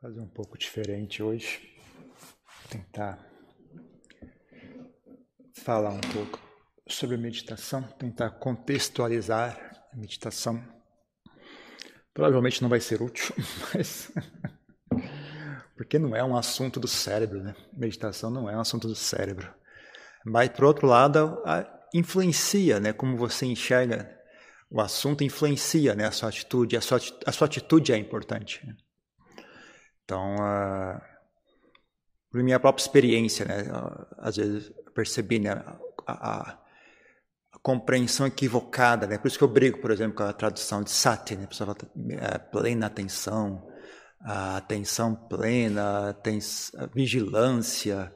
fazer um pouco diferente hoje. Tentar falar um pouco sobre meditação, tentar contextualizar a meditação. Provavelmente não vai ser útil, mas porque não é um assunto do cérebro, né? Meditação não é um assunto do cérebro. Mas por outro lado, influencia, né? Como você enxerga o assunto influencia, né? A sua atitude, a sua, a sua atitude é importante. Né? Então, uh, por minha própria experiência, né, às vezes percebi né, a, a, a, compreensão equivocada, né, por isso que eu brigo, por exemplo, com a tradução de sati, né, a pessoa fala é, plena atenção, atenção plena, a vigilância,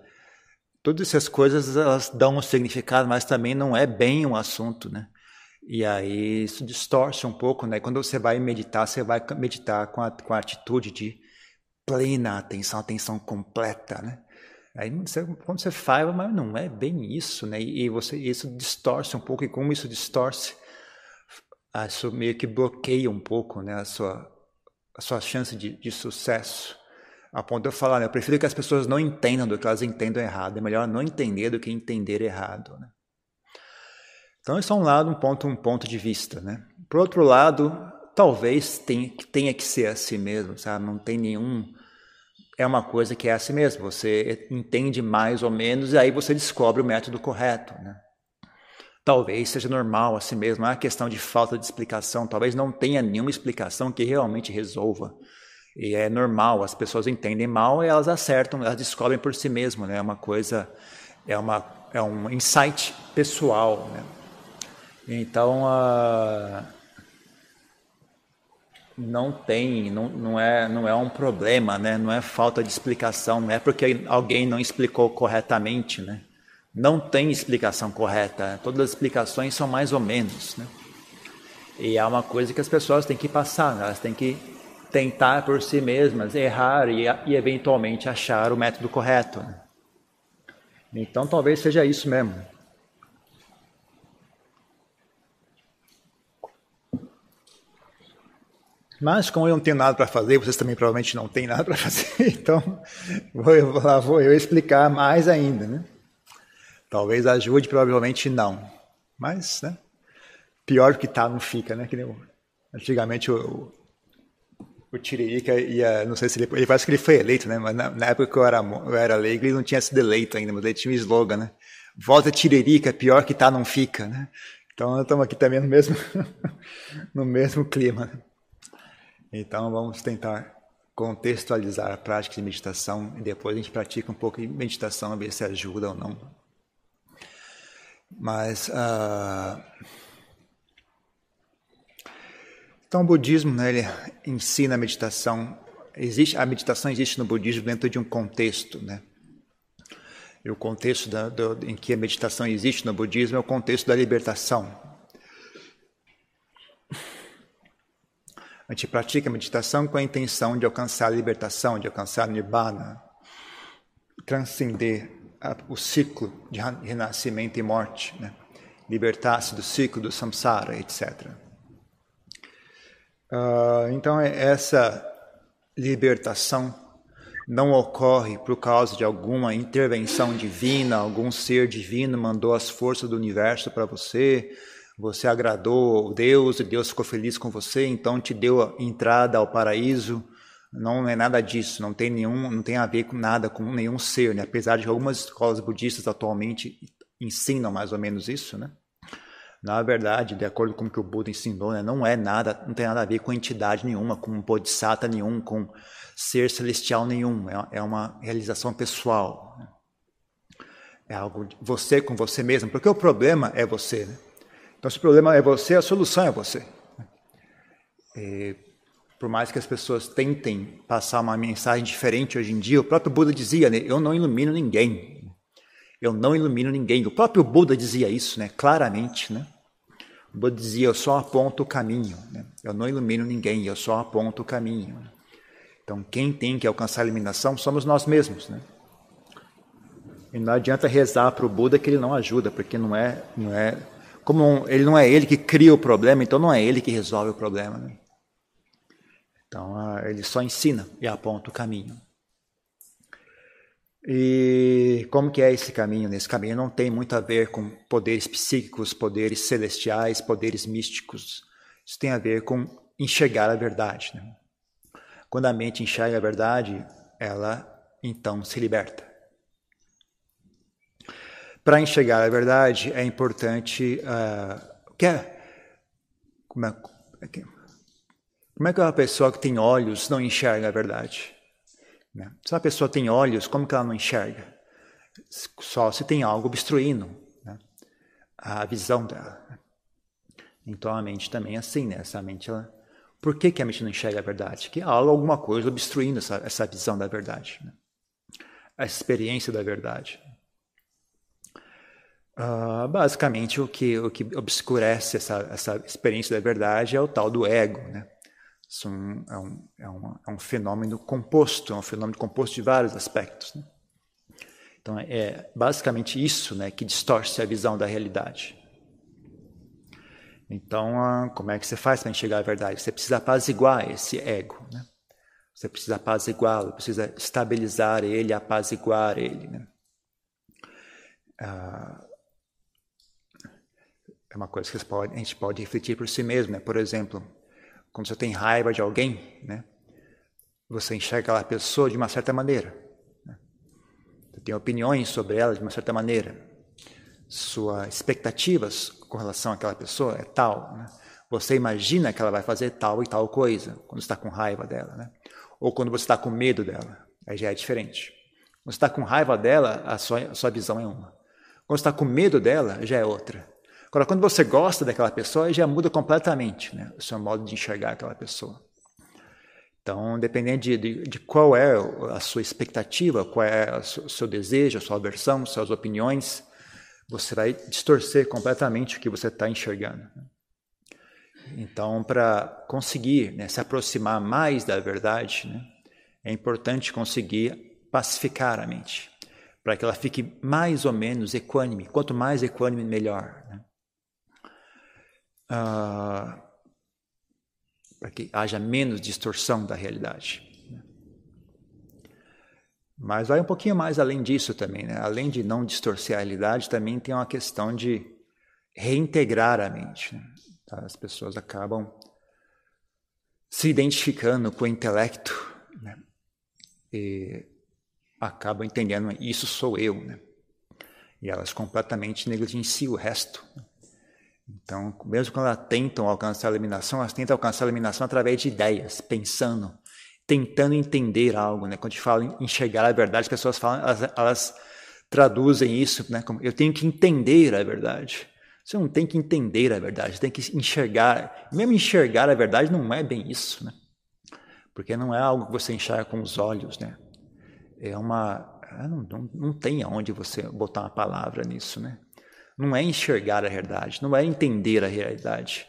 todas essas coisas elas dão um significado, mas também não é bem um assunto, né? E aí isso distorce um pouco, né? Quando você vai meditar, você vai meditar com a, com a atitude de plena atenção, atenção completa, né? Aí você, quando você faz, mas não é bem isso, né? E você isso distorce um pouco e como isso distorce, isso meio que bloqueia um pouco, né? A sua a sua chance de, de sucesso. A ponto de eu falar, né? Eu prefiro que as pessoas não entendam do que elas entendam errado. É melhor não entender do que entender errado, né? Então, isso é um lado, um ponto, um ponto de vista, né? Por outro lado, talvez tenha, tenha que ser assim mesmo, sabe? Não tem nenhum. É uma coisa que é assim mesmo. Você entende mais ou menos e aí você descobre o método correto, né? Talvez seja normal assim mesmo, é questão de falta de explicação, talvez não tenha nenhuma explicação que realmente resolva. E é normal, as pessoas entendem mal e elas acertam, elas descobrem por si mesmas, né? É uma coisa, é, uma, é um insight pessoal, né? Então, uh, não tem, não, não, é, não é um problema, né? não é falta de explicação, não é porque alguém não explicou corretamente. Né? Não tem explicação correta, todas as explicações são mais ou menos. Né? E é uma coisa que as pessoas têm que passar, né? elas têm que tentar por si mesmas, errar e, e eventualmente achar o método correto. Né? Então talvez seja isso mesmo. Mas como eu não tenho nada para fazer, vocês também provavelmente não têm nada para fazer, então vou, lá vou eu explicar mais ainda, né? Talvez ajude, provavelmente não. Mas, né? Pior que tá, não fica, né? Que nem, antigamente o, o Tiririca ia, não sei se ele, ele parece que ele foi eleito, né? Mas na, na época que eu era, eu era leigo, ele não tinha sido eleito ainda, mas ele tinha um slogan, né? Volta Tiririca, pior que tá, não fica, né? Então estamos aqui também no mesmo, no mesmo clima. Então vamos tentar contextualizar a prática de meditação e depois a gente pratica um pouco de meditação, ver se ajuda ou não. Mas uh... então o budismo, né, ele ensina a meditação. Existe a meditação existe no budismo dentro de um contexto, né? E o contexto da, do, em que a meditação existe no budismo é o contexto da libertação. A gente pratica a meditação com a intenção de alcançar a libertação, de alcançar a nibbana, transcender o ciclo de renascimento e morte, né? libertar-se do ciclo do samsara, etc. Uh, ah, então, é essa libertação não ocorre por causa de alguma intervenção divina, algum ser divino mandou as forças do universo para você, você agradou Deus e Deus ficou feliz com você, então te deu entrada ao paraíso. Não é nada disso, não tem nenhum, não tem a ver com nada com nenhum ser, né? Apesar de algumas escolas budistas atualmente ensinam mais ou menos isso, né? Na verdade, de acordo com o que o Buda ensinou, né, não é nada, não tem nada a ver com entidade nenhuma, com bodhisattva nenhum, com ser celestial nenhum. É, é uma realização pessoal. É algo de você com você mesmo, porque o problema é você. Né? Então, se o problema é você, a solução é você. E, por mais que as pessoas tentem passar uma mensagem diferente hoje em dia, o próprio Buda dizia, né, eu não ilumino ninguém. Eu não ilumino ninguém. O próprio Buda dizia isso, né, claramente, né? O Buda dizia, eu só aponto o caminho. Né? Eu não ilumino ninguém, eu só aponto o caminho. Então, quem tem que alcançar a iluminação somos nós mesmos, né? E não adianta rezar para o Buda que ele não ajuda, porque não é, não é como ele não é ele que cria o problema, então não é ele que resolve o problema. Né? Então, ele só ensina e aponta o caminho. E como que é esse caminho? Esse caminho não tem muito a ver com poderes psíquicos, poderes celestiais, poderes místicos. Isso tem a ver com enxergar a verdade. Né? Quando a mente enxerga a verdade, ela então se liberta. Para enxergar a verdade é importante. Uh, que é, como, é, como é que uma pessoa que tem olhos não enxerga a verdade? Né? Se uma pessoa tem olhos, como que ela não enxerga? Só se tem algo obstruindo né? a visão dela. Então a mente também é assim, né? Essa mente, ela... por que, que a mente não enxerga a verdade? Que há alguma coisa obstruindo essa, essa visão da verdade, né? a experiência da verdade. Uh, basicamente, o que, o que obscurece essa, essa experiência da verdade é o tal do ego, né? Isso é um, é, um, é, um, é um fenômeno composto, é um fenômeno composto de vários aspectos. Né? Então, é basicamente isso né, que distorce a visão da realidade. Então, ah, como é que você faz para enxergar a verdade? Você precisa apaziguar esse ego. Né? Você precisa apaziguá-lo, precisa estabilizar ele, apaziguar ele. Né? Ah, é uma coisa que a gente pode refletir por si mesmo. Né? Por exemplo, quando você tem raiva de alguém, né, você enxerga aquela pessoa de uma certa maneira. Né? Você tem opiniões sobre ela de uma certa maneira. Suas expectativas com relação àquela pessoa é tal. Né? Você imagina que ela vai fazer tal e tal coisa quando está com raiva dela. Né? Ou quando você está com medo dela. Aí já é diferente. Quando está com raiva dela, a sua, a sua visão é uma. Quando está com medo dela, já é outra. Agora, quando você gosta daquela pessoa, já muda completamente né, o seu modo de enxergar aquela pessoa. Então, dependendo de, de, de qual é a sua expectativa, qual é o seu desejo, a sua aversão, suas opiniões, você vai distorcer completamente o que você está enxergando. Então, para conseguir né, se aproximar mais da verdade, né, é importante conseguir pacificar a mente, para que ela fique mais ou menos equânime. Quanto mais equânime, melhor. Né? Uh, para que haja menos distorção da realidade. Mas vai um pouquinho mais além disso também, né? Além de não distorcer a realidade, também tem uma questão de reintegrar a mente. Né? Tá? As pessoas acabam se identificando com o intelecto né? e acabam entendendo isso sou eu, né? E elas completamente negligenciam o resto. Né? Então, mesmo quando elas tentam alcançar a iluminação, elas tentam alcançar a iluminação através de ideias, pensando, tentando entender algo. Né? Quando a gente fala em enxergar a verdade, as pessoas falam, elas, elas traduzem isso né? como eu tenho que entender a verdade. Você não tem que entender a verdade, tem que enxergar. Mesmo enxergar a verdade não é bem isso, né? Porque não é algo que você enxerga com os olhos, né? É uma. Não, não, não tem aonde você botar uma palavra nisso, né? Não é enxergar a realidade, não é entender a realidade,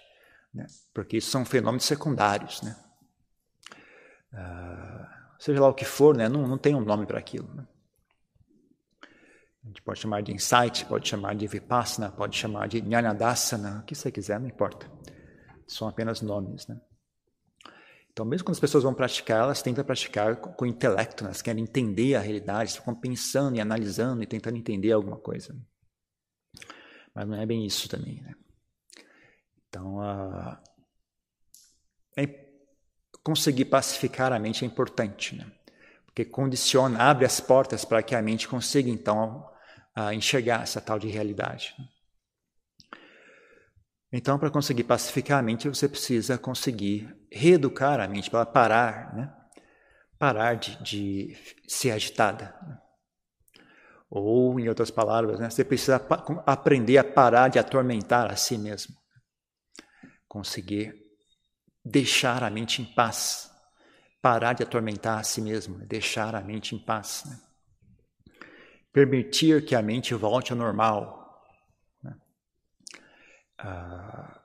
né? porque isso são fenômenos secundários. Né? Uh, seja lá o que for, né? não, não tem um nome para aquilo. Né? A gente pode chamar de insight, pode chamar de vipassana, pode chamar de jnanadasana, o que você quiser, não importa. São apenas nomes. Né? Então, mesmo quando as pessoas vão praticar, elas tentam praticar com, com o intelecto, né? elas querem entender a realidade, ficam pensando e analisando e tentando entender alguma coisa. Mas não é bem isso também, né? Então, uh, é, conseguir pacificar a mente é importante, né? Porque condiciona, abre as portas para que a mente consiga, então, uh, enxergar essa tal de realidade. Né? Então, para conseguir pacificar a mente, você precisa conseguir reeducar a mente para ela parar, né? Parar de, de ser agitada. Né? Ou, em outras palavras, né, você precisa aprender a parar de atormentar a si mesmo. Conseguir deixar a mente em paz. Parar de atormentar a si mesmo, né, deixar a mente em paz. Né? Permitir que a mente volte ao normal. Né? Ah,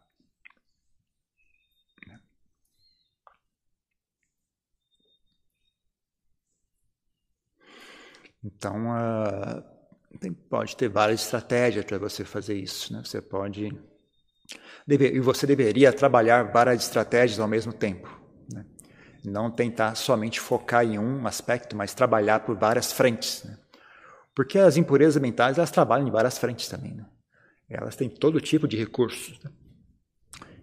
Então, uh, tem, pode ter várias estratégias para você fazer isso. Né? Você pode. Deve, e você deveria trabalhar várias estratégias ao mesmo tempo. Né? Não tentar somente focar em um aspecto, mas trabalhar por várias frentes. Né? Porque as impurezas mentais elas trabalham em várias frentes também. Né? Elas têm todo tipo de recursos. Né?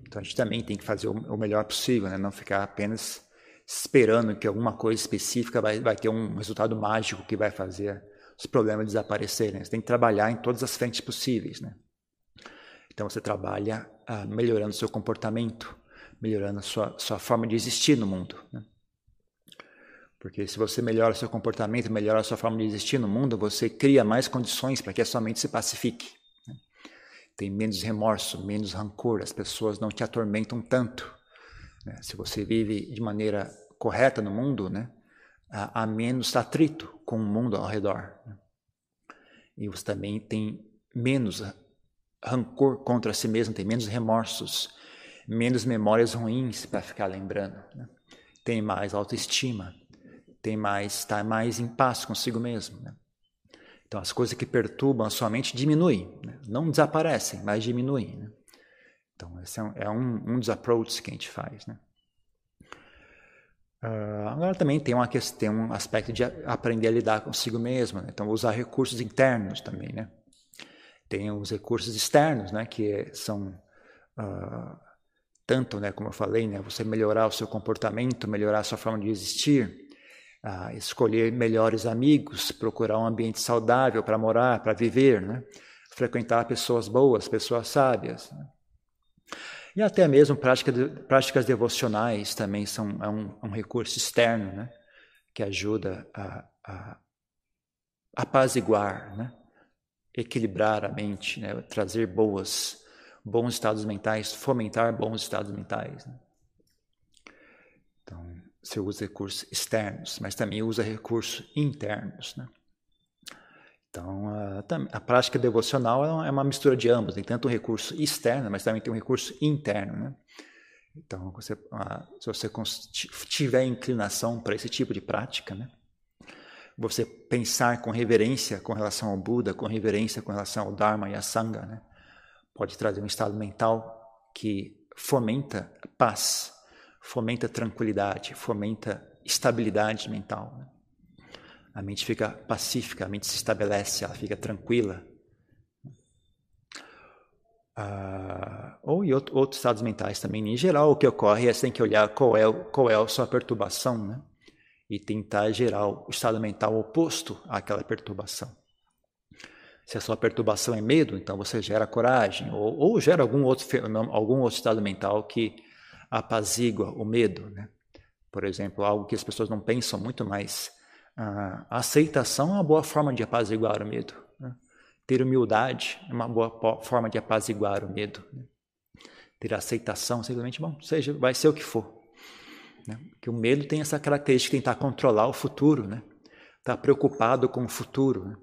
Então a gente também tem que fazer o melhor possível, né? não ficar apenas esperando que alguma coisa específica vai, vai ter um resultado mágico que vai fazer os problemas desaparecerem. Você tem que trabalhar em todas as frentes possíveis. Né? Então você trabalha ah, melhorando seu comportamento, melhorando a sua, sua forma de existir no mundo. Né? Porque se você melhora seu comportamento, melhora sua forma de existir no mundo, você cria mais condições para que a sua mente se pacifique. Né? Tem menos remorso, menos rancor, as pessoas não te atormentam tanto. Né? Se você vive de maneira correta no mundo, né? há, menos atrito com o mundo ao redor. Né? E você também tem menos rancor contra si mesmo, tem menos remorsos, menos memórias ruins para ficar lembrando. Né? Tem mais autoestima, tem mais está mais em paz consigo mesmo. Né? Então as coisas que perturbam a sua mente diminuem, né? não desaparecem, mas diminuem. Então esse é um, é um, um dos approaches que a gente faz. Né? Uh, agora também tem uma tem um aspecto de aprender a lidar consigo mesmo. Né? Então usar recursos internos também, né? Tem os recursos externos, né? Que são uh, tanto, né, como eu falei, né, você melhorar o seu comportamento, melhorar a sua forma de existir, ah, escolher melhores amigos, procurar um ambiente saudável para morar, para viver, né, frequentar pessoas boas, pessoas sábias. Né. E até mesmo prática de, práticas devocionais também são é um, um, recurso externo né, que ajuda a, a apaziguar, né, equilibrar a mente, né, trazer boas bons estados mentais, fomentar bons estados mentais. Né? Então, você usa recursos externos, mas também usa recursos internos. Né? Então, a, a, prática devocional é uma mistura de ambos. Tem tanto um recurso externo, mas também tem um recurso interno. Né? Então, você, a, se você tiver inclinação para esse tipo de prática, né? você pensar com reverência com relação ao Buda, com reverência com relação ao Dharma e a Sangha, né? pode trazer um estado mental que fomenta paz, fomenta tranquilidade, fomenta estabilidade mental. Né? A mente fica pacífica, a mente se estabelece, ela fica tranquila. Ah, ou em outro, outros estados mentais também. Em geral, o que ocorre é você tem que olhar qual é, qual é a sua perturbação né? e tentar gerar o estado mental oposto àquela perturbação. Se a sua perturbação é medo, então você gera coragem, ou, ou gera algum outro, algum outro estado mental que apazigua o medo. Né? Por exemplo, algo que as pessoas não pensam muito mais. A aceitação é uma boa forma de apaziguar o medo. Né? Ter humildade é uma boa forma de apaziguar o medo. Né? Ter aceitação, simplesmente, bom, seja, vai ser o que for. Né? Porque o medo tem essa característica de tentar controlar o futuro, né? Tá preocupado com o futuro. Né?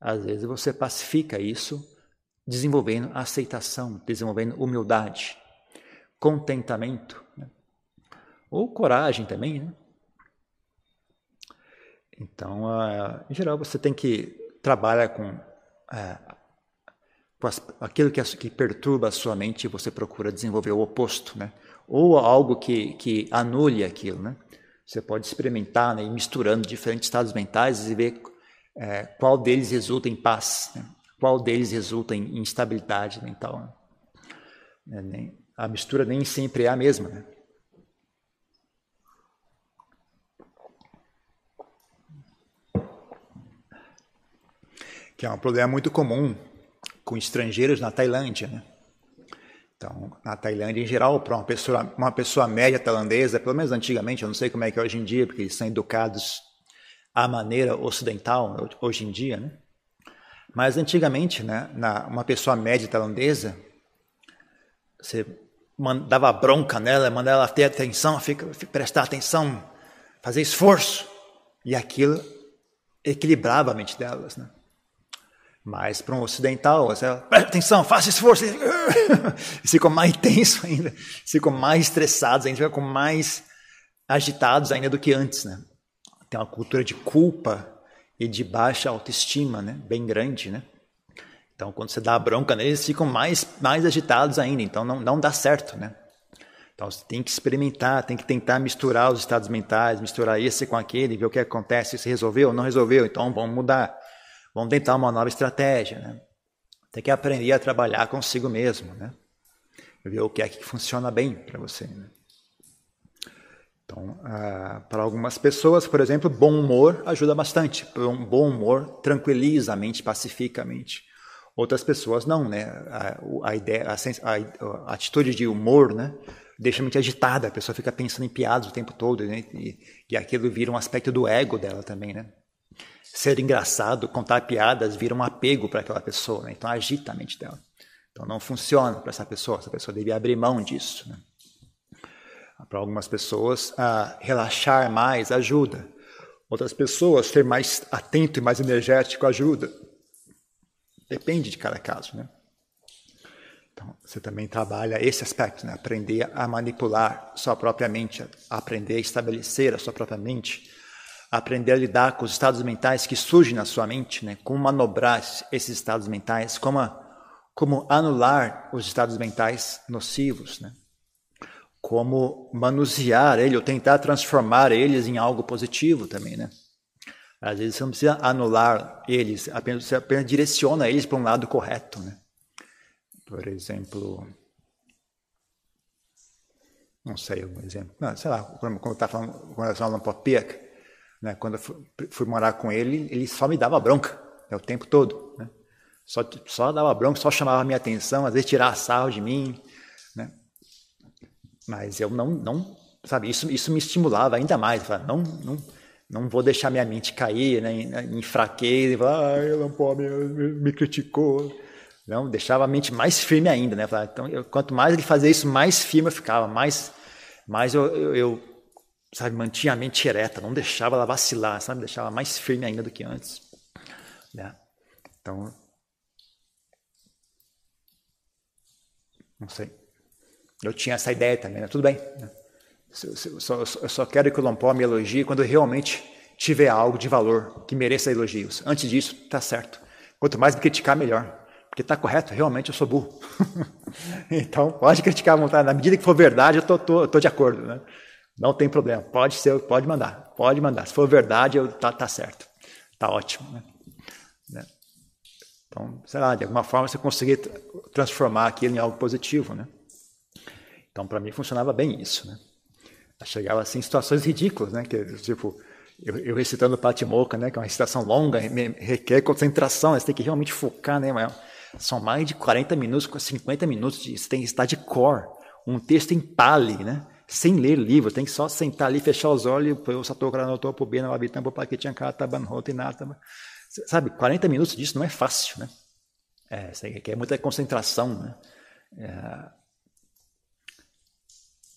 Às vezes você pacifica isso desenvolvendo aceitação, desenvolvendo humildade, contentamento, né? ou coragem também. Né? Então, uh, em geral, você tem que trabalhar com, uh, com as, aquilo que, que, perturba a sua mente e você procura desenvolver o oposto, né? ou algo que, que anule aquilo. Né? Você pode experimentar né, misturando diferentes estados mentais e ver é, qual deles resulta em paz, né? qual deles resulta em instabilidade mental. Né? A mistura nem sempre é a mesma. Né? Que é um problema muito comum com estrangeiros na Tailândia. Né? Então, na Tailândia em geral, para uma pessoa, uma pessoa média tailandesa, pelo menos antigamente, eu não sei como é que é hoje em dia, porque eles são educados à maneira ocidental hoje em dia, né? Mas antigamente, né, na, uma pessoa média tailandesa, você dava bronca nela, mandava ela ter atenção, fica, prestar atenção, fazer esforço, e aquilo equilibrava a mente delas, né? Mas para um ocidental, você presta atenção, faça esforço, ficam mais tenso ainda, ficam mais estressados ainda, ficam mais agitados ainda do que antes, né? tem uma cultura de culpa e de baixa autoestima, né? Bem grande, né? Então, quando você dá a bronca neles, eles ficam mais, mais agitados ainda. Então, não, não dá certo, né? Então você tem que experimentar, tem que tentar misturar os estados mentais, misturar esse com aquele, ver o que acontece, se resolveu, não resolveu, então vamos mudar, vamos tentar uma nova estratégia, né? Tem que aprender a trabalhar consigo mesmo, né? Ver o que é que funciona bem para você. Né? Então, ah, para algumas pessoas, por exemplo, bom humor ajuda bastante. Um bom humor tranquiliza a mente, pacifica a mente. Outras pessoas não, né? A, a ideia, a, a, atitude de humor, né? Deixa a mente agitada. A pessoa fica pensando em piadas o tempo todo, né? E, e aquilo vira um aspecto do ego dela também, né? Ser engraçado, contar piadas, vira um apego para aquela pessoa, né? Então agita a mente dela. Então não funciona para essa pessoa. Essa pessoa deve abrir mão disso, né? Para algumas pessoas, relaxar mais ajuda. Outras pessoas, ser mais atento e mais energético ajuda. Depende de cada caso, né? Então, você também trabalha esse aspecto, né? Aprender a manipular sua própria mente, aprender a estabelecer a sua própria mente, aprender a lidar com os estados mentais que surgem na sua mente, né? Como manobrar esses estados mentais, como, como anular os estados mentais nocivos, né? como manusear ele ou tentar transformar eles em algo positivo também, né? Às vezes você não precisa anular eles, apenas, você apenas direciona eles para um lado correto, né? Por exemplo, não sei um exemplo, não, sei lá, quando estava falando com relação Lampopiak, né? Quando eu fui, fui, morar com ele, ele só me dava bronca né, o tempo todo, né? Só, só dava bronca, só chamava minha atenção, às vezes tirava sarro de mim, mas eu não, não sabe, isso, isso me estimulava ainda mais. Falava, não, não, não vou deixar minha mente cair né, em, fraqueza, falar, ah, pode, me, me criticou. Não, deixava a mente mais firme ainda, né? Falava, então, eu, quanto mais ele fazia isso, mais firme eu ficava, mais, mais eu, eu, eu, sabe, mantinha a mente ereta, não deixava ela vacilar, sabe? Deixava mais firme ainda do que antes. Né? Então, não sei. Eu tinha essa ideia também, né? tudo bem. Né? Eu, só, eu só quero que o Lompó me elogie quando realmente tiver algo de valor que mereça elogios. Antes disso, tá certo. Quanto mais me criticar, melhor. Porque tá correto, realmente eu sou burro. então, pode criticar à vontade. Na medida que for verdade, eu tô, tô, tô de acordo. Né? Não tem problema. Pode ser, pode mandar. Pode mandar. Se for verdade, eu, tá, tá certo. Tá ótimo. Né? né? Então, sei lá, de alguma forma você conseguir transformar aquilo em algo positivo, né? Então, para mim, funcionava bem isso, né? chegava assim em situações ridículas, né? Que, tipo, eu, eu recitando Patimoca, né? Que é uma recitação longa, requer concentração, né? você tem que realmente focar, né? São mais de 40 minutos, 50 minutos, de, você tem que estar de cor, um texto em pali, né? Sem ler livro, tem que só sentar ali, fechar os olhos, eu granotó, pubina, wabitambo, paquetiancá, tabanrota e nada. Sabe, 40 minutos disso não é fácil, né? É, requer muita concentração, né? É,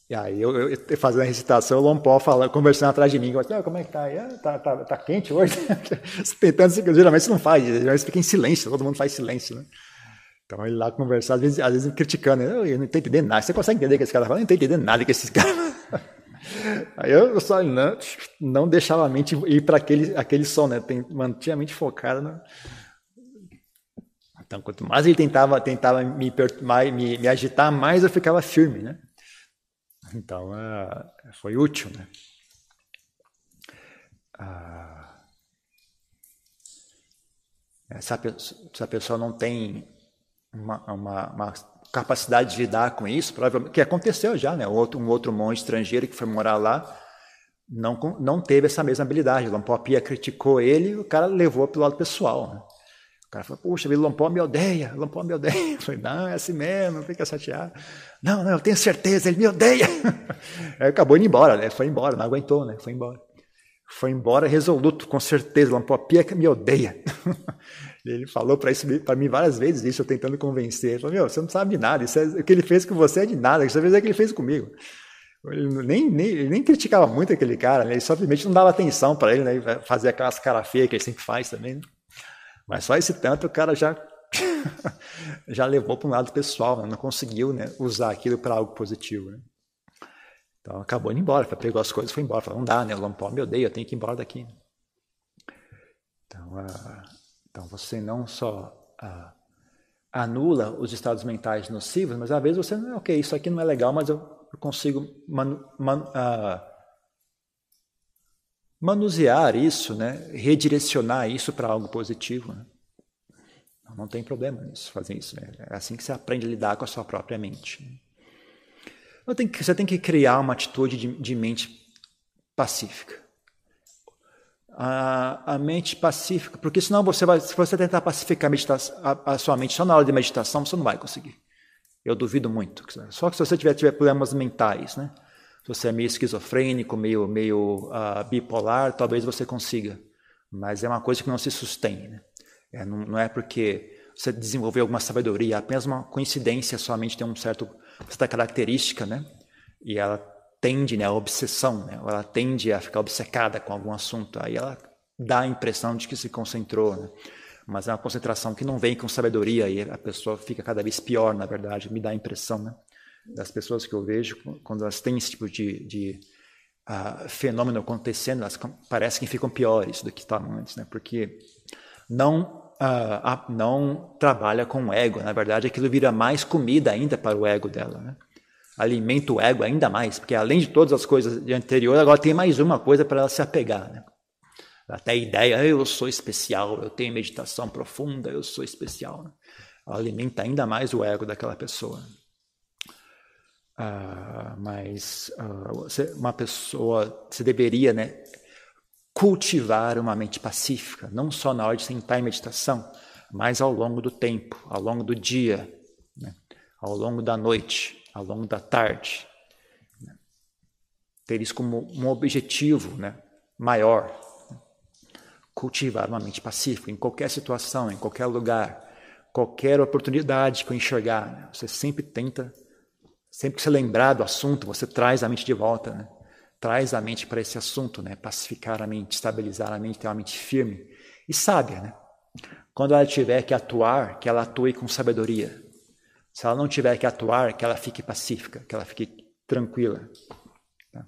e aí eu, eu fazendo a recitação, o Lompó falando, conversando atrás de mim, eu, como é que tá aí? Ah, tá, tá, tá quente hoje? Tentando, geralmente você não faz, geralmente fica em silêncio, todo mundo faz silêncio, né? Então ele lá conversando, às vezes, às vezes criticando, eu, eu não estou entendendo nada, você consegue entender o que esse cara fala? Eu não estou entendendo nada que esses caras Aí eu só não, não deixava a mente ir para aquele, aquele som, né? Mantinha a mente focada. No... Então, quanto mais ele tentava, tentava me, me, me agitar, mais eu ficava firme, né? Então, uh, foi útil, né? Uh, se, a, se a pessoa não tem uma, uma, uma, capacidade de lidar com isso, provavelmente, que aconteceu já, né? Outro, um outro monge estrangeiro que foi morar lá não, não teve essa mesma habilidade. Lampopia criticou ele e o cara levou para o lado pessoal. Né? cara falou, puxa, Lampó me odeia, Lampó me odeia. Eu falei, não, é assim mesmo, não fica chateado. Não, não, eu tenho certeza, ele me odeia. Aí acabou indo embora, né? Foi embora, não aguentou, né? Foi embora. Foi embora resoluto, com certeza, Lampó Pia me odeia. Ele falou para isso para mim várias vezes isso, eu tentando convencer. Ele falou, meu, você não sabe de nada, isso é, o que ele fez com você é de nada, isso é o que ele fez comigo. Ele nem, nem, ele nem criticava muito aquele cara, né? ele simplesmente não dava atenção para ele, né? Fazia aquelas cara feia que ele sempre faz também. Né? Mas só esse tanto o cara já já levou para um lado pessoal, né? não conseguiu né, usar aquilo para algo positivo. Né? Então acabou indo embora, pegou as coisas e foi embora. Falou, não dá, né? O Lampó me odeia, eu tenho que ir embora daqui. Então, uh, então você não só uh, anula os estados mentais nocivos, mas às vezes você, ok, isso aqui não é legal, mas eu consigo manu, man, uh, manusear isso, né? redirecionar isso para algo positivo. Né? Não tem problema nisso, fazer isso. Né? É assim que você aprende a lidar com a sua própria mente. Né? você tem que criar uma atitude de, de mente pacífica. A, a, mente pacífica, porque senão você vai, se você tentar pacificar a, a, a, sua mente só na hora de meditação, você não vai conseguir. Eu duvido muito. Só que se você tiver, tiver problemas mentais, né? Se você é meio esquizofrênico, meio, meio uh, bipolar, talvez você consiga. Mas é uma coisa que não se sustém. Né? É, não, não, é porque você desenvolveu alguma sabedoria, é apenas uma coincidência, sua mente tem um certo, certa característica, né? E ela tende, né, a obsessão, né? ela tende a ficar obcecada com algum assunto, aí ela dá a impressão de que se concentrou, né? mas é uma concentração que não vem com sabedoria e a pessoa fica cada vez pior, na verdade, me dá a impressão, né? das pessoas que eu vejo, quando elas têm esse tipo de, de uh, fenômeno acontecendo, elas parecem que ficam piores do que estavam antes, né? porque não, uh, não trabalha com o ego, na verdade aquilo vira mais comida ainda para o ego dela, né? Alimenta o ego ainda mais, porque além de todas as coisas de anterior, agora tem mais uma coisa para ela se apegar. Né? Até a ideia, eu sou especial, eu tenho meditação profunda, eu sou especial. Né? Alimenta ainda mais o ego daquela pessoa. Uh, mas você, uma pessoa, você deveria né, cultivar uma mente pacífica, não só na hora de sentar em meditação, mas ao longo do tempo, ao longo do dia, né, ao longo da noite ao longo da tarde. Né? Ter isso como um objetivo né, maior. Cultivar uma mente pacífica em qualquer situação, em qualquer lugar, qualquer oportunidade que eu enxergar. Né? Você sempre tenta, sempre que você lembrar do assunto, você traz a mente de volta. Né? Traz a mente para esse assunto, né? pacificar a mente, estabilizar a mente, ter uma mente firme e sábia. Né? Quando ela tiver que atuar, que ela atue com sabedoria, se ela não tiver que atuar, que ela fique pacífica, que ela fique tranquila. Tá?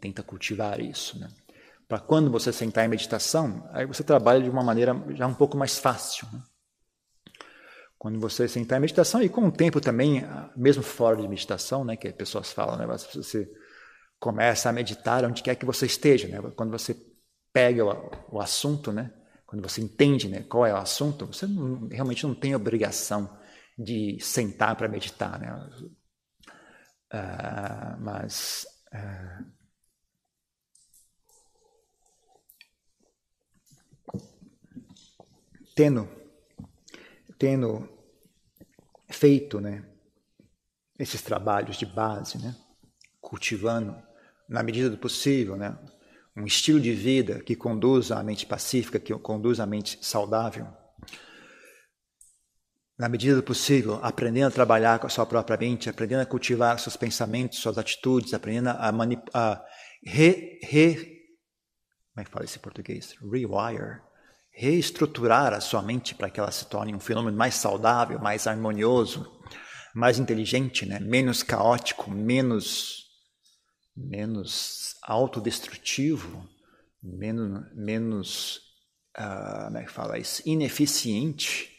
Tenta cultivar isso. Né? Para quando você sentar em meditação, aí você trabalha de uma maneira já um pouco mais fácil. Né? Quando você sentar em meditação, e com o tempo também, mesmo fora de meditação, né, que as pessoas falam, né, você começa a meditar onde quer que você esteja. Né? Quando você pega o, o assunto, né, quando você entende né, qual é o assunto, você não, realmente não tem obrigação de sentar para meditar, né? Uh, mas uh, tendo tendo feito, né, esses trabalhos de base, né, cultivando na medida do possível, né, um estilo de vida que conduza a mente pacífica, que conduza a mente saudável na medida do possível, aprendendo a trabalhar com a sua própria mente, aprendendo a cultivar seus pensamentos, suas atitudes, aprendendo a, a re, re, como é que fala esse português? Rewire, reestruturar a sua mente para que ela se torne um fenômeno mais saudável, mais harmonioso, mais inteligente, né? menos caótico, menos, menos autodestrutivo, menos, menos uh, como é que fala isso? ineficiente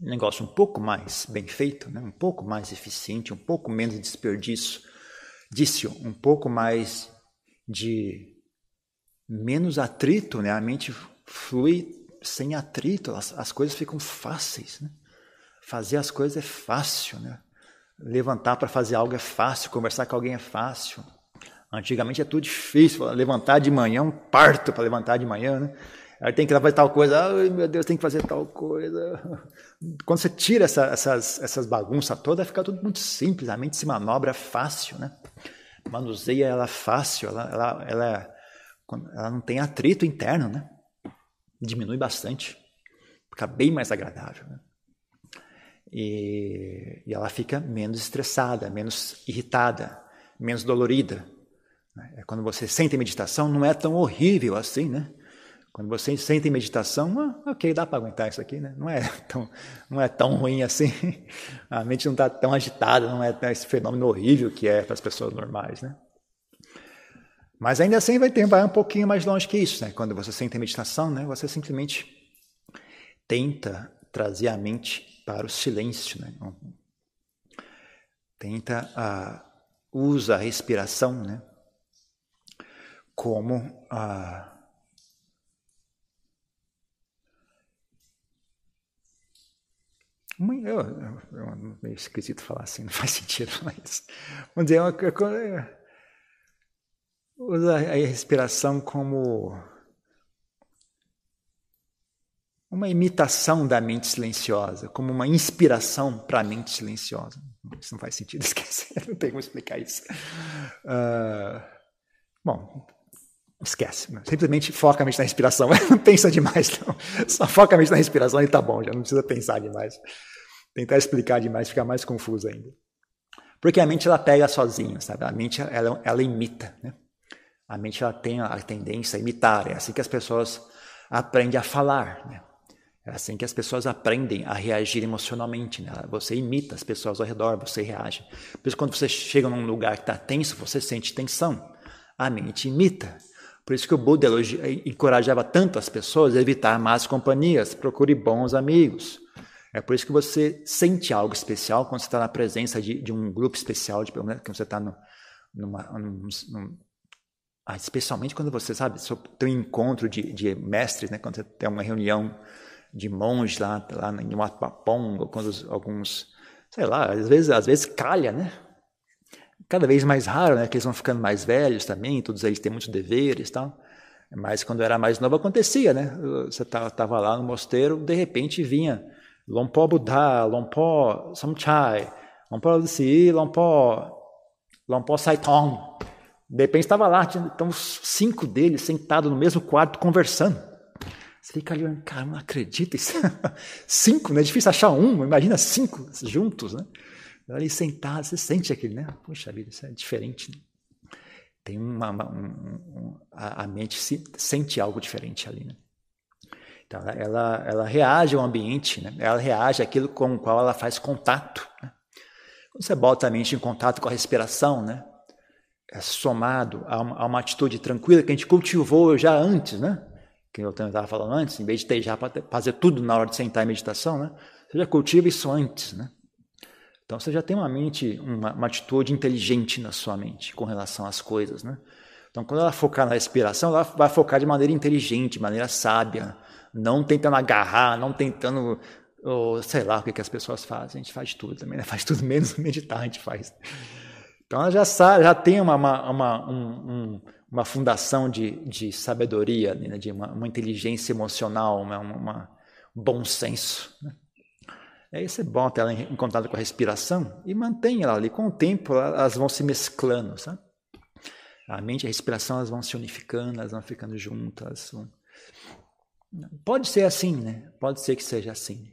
negócio um pouco mais bem feito, né? um pouco mais eficiente, um pouco menos de desperdício, disse um pouco mais de menos atrito, né? a mente flui sem atrito, as, as coisas ficam fáceis. Né? Fazer as coisas é fácil, né? levantar para fazer algo é fácil, conversar com alguém é fácil. Antigamente é tudo difícil, levantar de manhã, é um parto para levantar de manhã, né? Aí tem que fazer tal coisa, ai meu Deus, tem que fazer tal coisa. Quando você tira essa, essas, essas bagunças todas, fica tudo muito simples, a mente se manobra fácil, né? Manuseia ela fácil, ela, ela, ela, ela não tem atrito interno, né? Diminui bastante, fica bem mais agradável. Né? E, e ela fica menos estressada, menos irritada, menos dolorida. É quando você sente meditação, não é tão horrível assim, né? Quando você sente em meditação, ah, ok, dá para aguentar isso aqui, né? Não é tão, não é tão ruim assim. A mente não está tão agitada, não é esse fenômeno horrível que é para as pessoas normais, né? Mas ainda assim vai ter vai um pouquinho mais longe que isso, né? Quando você sente em meditação, né? Você simplesmente tenta trazer a mente para o silêncio, né? tenta uh, usa a respiração, né? Como uh, eu, eu, eu, meio esquisito falar assim, não faz sentido, mas vamos dizer, uma, usa a respiração como uma imitação da mente silenciosa, como uma inspiração para a mente silenciosa. Isso não faz sentido, esquece, não tem como explicar isso. Uh, bom, esquece, né? simplesmente foca a mente na respiração, não pensa demais, não. Só foca a mente na respiração e tá bom, já não precisa pensar demais. Tentar explicar demais fica mais confuso ainda. Porque a mente ela pega sozinha, sabe? A mente ela, ela imita, né? A mente ela tem a tendência a imitar, é assim que as pessoas aprendem a falar, né? É assim que as pessoas aprendem a reagir emocionalmente. Né? Você imita as pessoas ao redor, você reage. Por isso, quando você chega num lugar que está tenso, você sente tensão. A mente imita. Por isso que o Buda encorajava tanto as pessoas a evitar más companhias, procure bons amigos. É por isso que você sente algo especial quando você está na presença de, de, um grupo especial, de, né, que você está numa, num, num, ah, especialmente quando você sabe tem um encontro de, de mestres, né, quando você tem uma reunião de monges lá, lá em Matapong, ou quando alguns, sei lá, às vezes, às vezes calha, né? Cada vez mais raro, né? Que eles vão ficando mais velhos também, todos eles têm muitos deveres e tal. Mas quando era mais novo acontecia, né? Você estava lá no mosteiro, de repente vinha Lompo Buddha, Lompo Samchai, Lompo Lucy, Lompo, Lompo Saitong. De repente estava lá, então, cinco deles sentados no mesmo quarto conversando. Você fica ali, cara, não acredita isso. cinco, né? É difícil achar um, imagina cinco juntos, né? Ali sentado, você sente aquele, né? Puxa vida, isso é diferente. Né? Tem uma, uma um, um, a, a, mente se, sente algo diferente ali, né? Então, ela, ela reage ao ambiente, né? ela reage àquilo com o qual ela faz contato. Né? Quando você bota a mente em contato com a respiração, né? É somado a uma, a uma atitude tranquila que a gente cultivou já antes, né? que eu estava falando antes, em vez de ter já fazer tudo na hora de sentar em meditação, né? Você já cultiva isso antes, né? Então você já tem uma mente, uma, uma atitude inteligente na sua mente com relação às coisas, né? Então quando ela focar na respiração, ela vai focar de maneira inteligente, de maneira sábia, não tentando agarrar, não tentando, sei lá o que, que as pessoas fazem. A gente faz tudo também, né? Faz tudo menos meditar, a gente faz. Então ela já sabe, já tem uma, uma, uma um, um uma fundação de, de sabedoria, né, de uma, uma, inteligência emocional, uma, uma um bom senso. Né? Aí você bota ela em, em, contato com a respiração e mantém ela ali. Com o tempo, elas vão se mesclando, sabe? A mente e a respiração elas vão se unificando, elas vão ficando juntas. Vão... Pode ser assim, né? Pode ser que seja assim.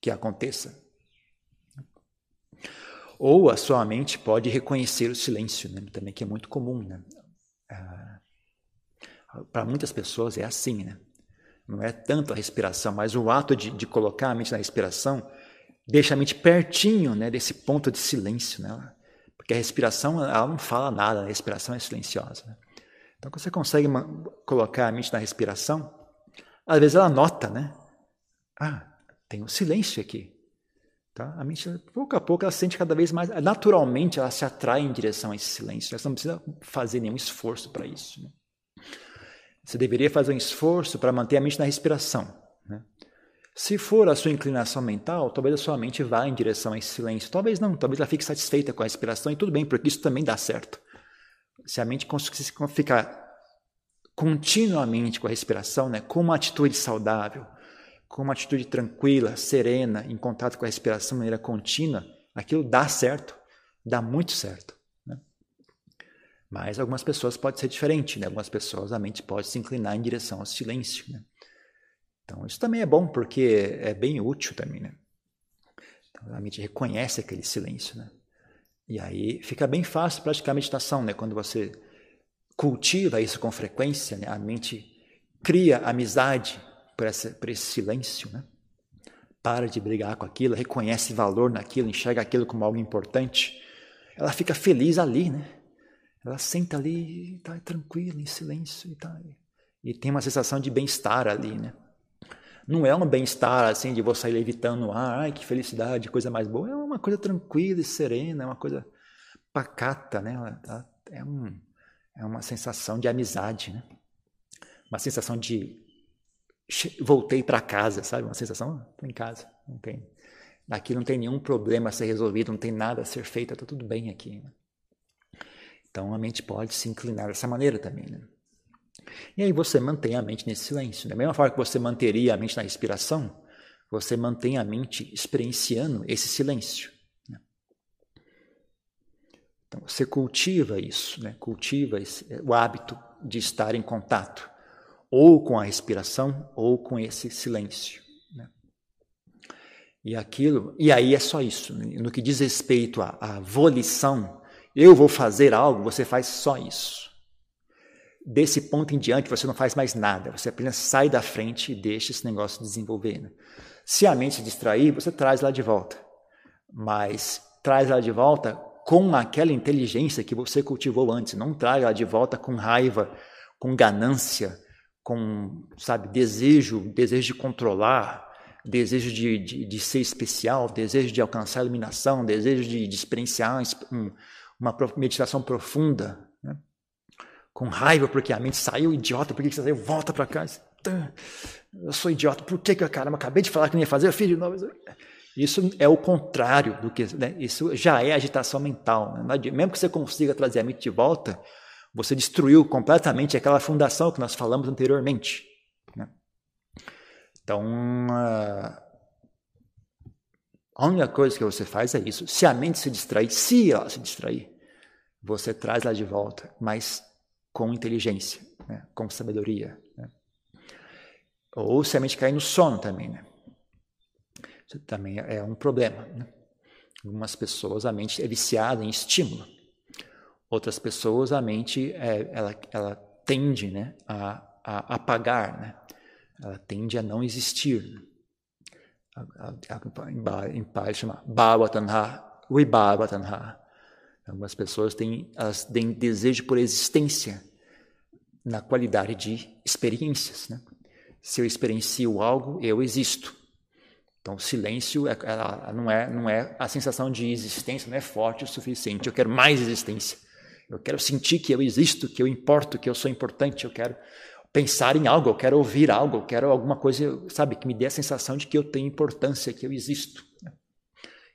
Que aconteça. Ou a sua mente pode reconhecer o silêncio, né? também que é muito comum. Né? Ah, Para muitas pessoas é assim, né? Não é tanto a respiração, mas o ato de, de, colocar a mente na respiração deixa a mente pertinho né, desse ponto de silêncio. Né? Porque a respiração ela não fala nada, a respiração é silenciosa. Né? Então, quando você consegue colocar a mente na respiração, às vezes ela nota, né? Ah, tem um silêncio aqui. Tá? A mente, pouco a pouco, ela sente cada vez mais. Naturalmente, ela se atrai em direção a esse silêncio. Você não precisa fazer nenhum esforço para isso. Né? Você deveria fazer um esforço para manter a mente na respiração. Né? Se for a sua inclinação mental, talvez a sua mente vá em direção a esse silêncio. Talvez não, talvez ela fique satisfeita com a respiração e tudo bem, porque isso também dá certo. Se a mente ficar continuamente com a respiração, né, com uma atitude saudável, com uma atitude tranquila, serena, em contato com a respiração de maneira contínua, aquilo dá certo, dá muito certo. Né? Mas algumas pessoas pode ser diferente, né? algumas pessoas a mente pode se inclinar em direção ao silêncio. Né? Então isso também é bom, porque é bem útil também. Né? Então, a mente reconhece aquele silêncio. Né? E aí fica bem fácil praticar meditação, né? quando você cultiva isso com frequência, né? a mente cria amizade por, essa, por esse silêncio, né? Para de brigar com aquilo, reconhece valor naquilo, enxerga aquilo como algo importante. Ela fica feliz ali, né? Ela senta ali, está tranquila, em silêncio e, tá, e tem uma sensação de bem-estar ali, né? Não é um bem-estar assim de você sair levitando ar, ai que felicidade, coisa mais boa. É uma coisa tranquila e serena, é uma coisa pacata, né? É, um, é uma sensação de amizade, né? Uma sensação de voltei para casa, sabe? Uma sensação, estou em casa, não tem. Aqui não tem nenhum problema a ser resolvido, não tem nada a ser feito, está tudo bem aqui. Né? Então a mente pode se inclinar dessa maneira também. Né? E aí você mantém a mente nesse silêncio. Da mesma forma que você manteria a mente na respiração, você mantém a mente experienciando esse silêncio. Né? Então você cultiva isso, né? cultiva esse, o hábito de estar em contato ou com a respiração ou com esse silêncio. Né? E aquilo, e aí é só isso. Né? No que diz respeito à, à volição, eu vou fazer algo, você faz só isso. Desse ponto em diante, você não faz mais nada, você apenas sai da frente e deixa esse negócio desenvolver. Né? Se a mente se distrair, você traz lá de volta. Mas traz ela de volta com aquela inteligência que você cultivou antes. Não traz ela de volta com raiva, com ganância, com, sabe, desejo, desejo de controlar, desejo de, de, de ser especial, desejo de alcançar a iluminação, desejo de, de experienciar um, uma meditação profunda? Com raiva porque a mente saiu, idiota, por que você saiu? Volta para cá. Eu sou idiota, por que, que eu, acabei de falar que não ia fazer, eu fiz de novo. Isso é o contrário do que. Né? Isso já é agitação mental. Né? Mesmo que você consiga trazer a mente de volta, você destruiu completamente aquela fundação que nós falamos anteriormente. Né? Então, a única coisa que você faz é isso. Se a mente se distrair, se ela se distrair, você traz ela de volta, mas com inteligência, né? com sabedoria. Né? Ou mente cair no sono também. Né? Isso também é um problema. Né? Algumas pessoas, a mente é viciada em estímulo. Outras pessoas, a mente, é, ela, ela tende né, a, a apagar, né? ela tende a não existir. Em Pali chama Bhavatanha, Vibhavatanha. Algumas pessoas têm, elas têm desejo por existência na qualidade de experiências. Né? Se eu experiencio algo, eu existo. Então, silêncio é, ela não é, não é a sensação de existência não é forte o suficiente. Eu quero mais existência. Eu quero sentir que eu existo, que eu importo, que eu sou importante. Eu quero pensar em algo, eu quero ouvir algo, eu quero alguma coisa, sabe, que me dê a sensação de que eu tenho importância, que eu existo. Né?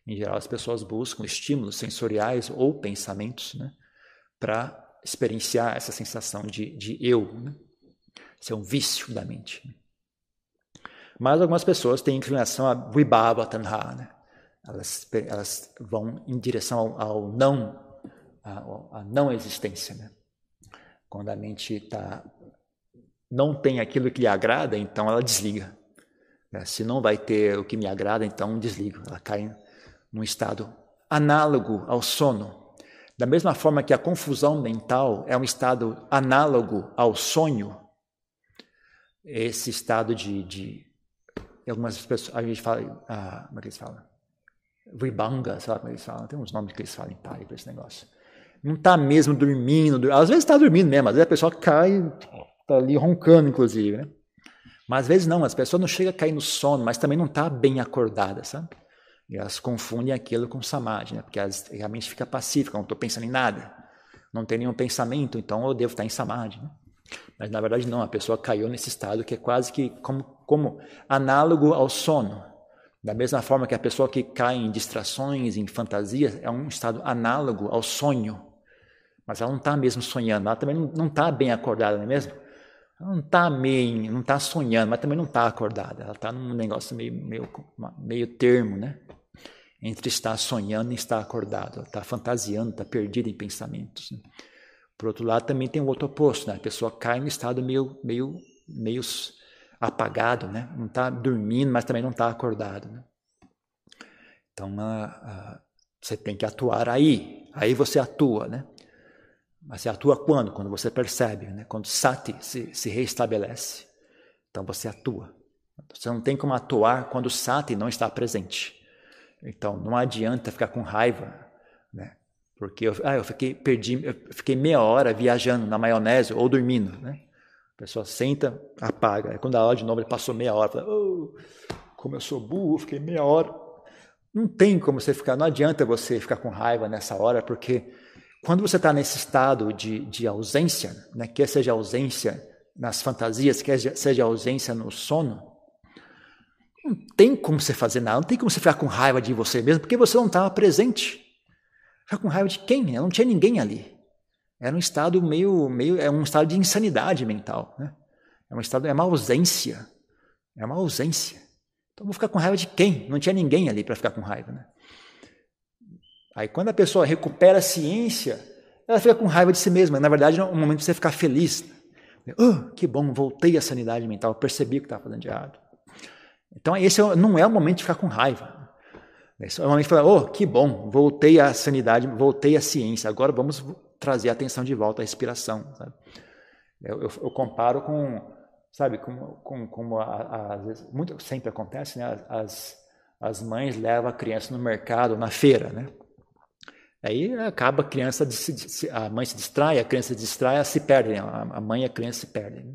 Em geral, as pessoas buscam estímulos sensoriais ou pensamentos né, para experienciar essa sensação de, de eu. Né? Isso é um vício da mente. Mas algumas pessoas têm inclinação a vibhava tanha, né? elas, elas vão em direção ao, ao não a não existência. Né? Quando a mente tá, não tem aquilo que lhe agrada, então ela desliga. Se não vai ter o que me agrada, então desliga. Ela cai num estado análogo ao sono. Da mesma forma que a confusão mental é um estado análogo ao sonho, esse estado de, de algumas pessoas, a gente fala, ah, como é que eles falam? Vibanga, sabe como eles falam? Tem uns nomes que eles falam em Pali para esse negócio não está mesmo dormindo. Às vezes está dormindo mesmo, às vezes a pessoa cai, está ali roncando, inclusive. Né? Mas às vezes não, as pessoas não chegam a cair no sono, mas também não está bem acordada, sabe? Elas confundem aquilo com samadhi, né? porque as, a mente fica pacífica, não estou pensando em nada. Não tem nenhum pensamento, então eu devo estar em samadhi. Né? Mas na verdade não, a pessoa caiu nesse estado que é quase que como, como análogo ao sono. Da mesma forma que a pessoa que cai em distrações, em fantasias, é um estado análogo ao sonho. Mas ela não está mesmo sonhando, ela também não está bem acordada, não é mesmo? Ela não está meio, não está sonhando, mas também não está acordada. Ela está num negócio meio, meio, meio termo, né? Entre estar sonhando e estar acordado. Ela está fantasiando, está perdida em pensamentos. Né? Por outro lado, também tem o outro oposto, né? A pessoa cai no estado meio, meio, meio apagado, né? Não está dormindo, mas também não está acordado. Né? Então, você tem que atuar aí. Aí você atua, né? Mas você atua quando? Quando você percebe, né? quando sati se, se restabelece. Então você atua. Você não tem como atuar quando o sati não está presente. Então não adianta ficar com raiva, né? Porque eu, ah, eu fiquei perdi, eu fiquei meia hora viajando na maionese ou dormindo, né? A pessoa senta, apaga. Aí quando a aula de novo ele passou meia hora, fala, oh, como eu sou burro, fiquei meia hora. Não tem como você ficar, não adianta você ficar com raiva nessa hora, porque quando você está nesse estado de, de ausência, né, quer seja ausência nas fantasias, quer seja ausência no sono, não tem como você fazer nada, não tem como você ficar com raiva de você mesmo, porque você não estava presente. Ficar com raiva de quem? Não tinha ninguém ali. Era um estado meio, meio é um estado de insanidade mental, né? É um estado, é uma ausência, é uma ausência. Então vou ficar com raiva de quem? Não tinha ninguém ali para ficar com raiva, né? Aí quando a pessoa recupera a ciência, ela fica com raiva de si mesma. Na verdade, é um momento de você ficar feliz. Oh, que bom, voltei à sanidade mental, percebi que estava fazendo de errado. Então esse não é o momento de ficar com raiva. Esse é o momento de falar, oh, que bom, voltei à sanidade, voltei à ciência. Agora vamos trazer a atenção de volta à respiração. Eu, eu, eu, comparo com, sabe, como, com, como às muito sempre acontece, né? As, as mães levam a criança no mercado, na feira, né? Aí acaba a criança, a mãe se distrai, a criança se distrai, elas se perdem, a mãe e a criança se perdem. Né?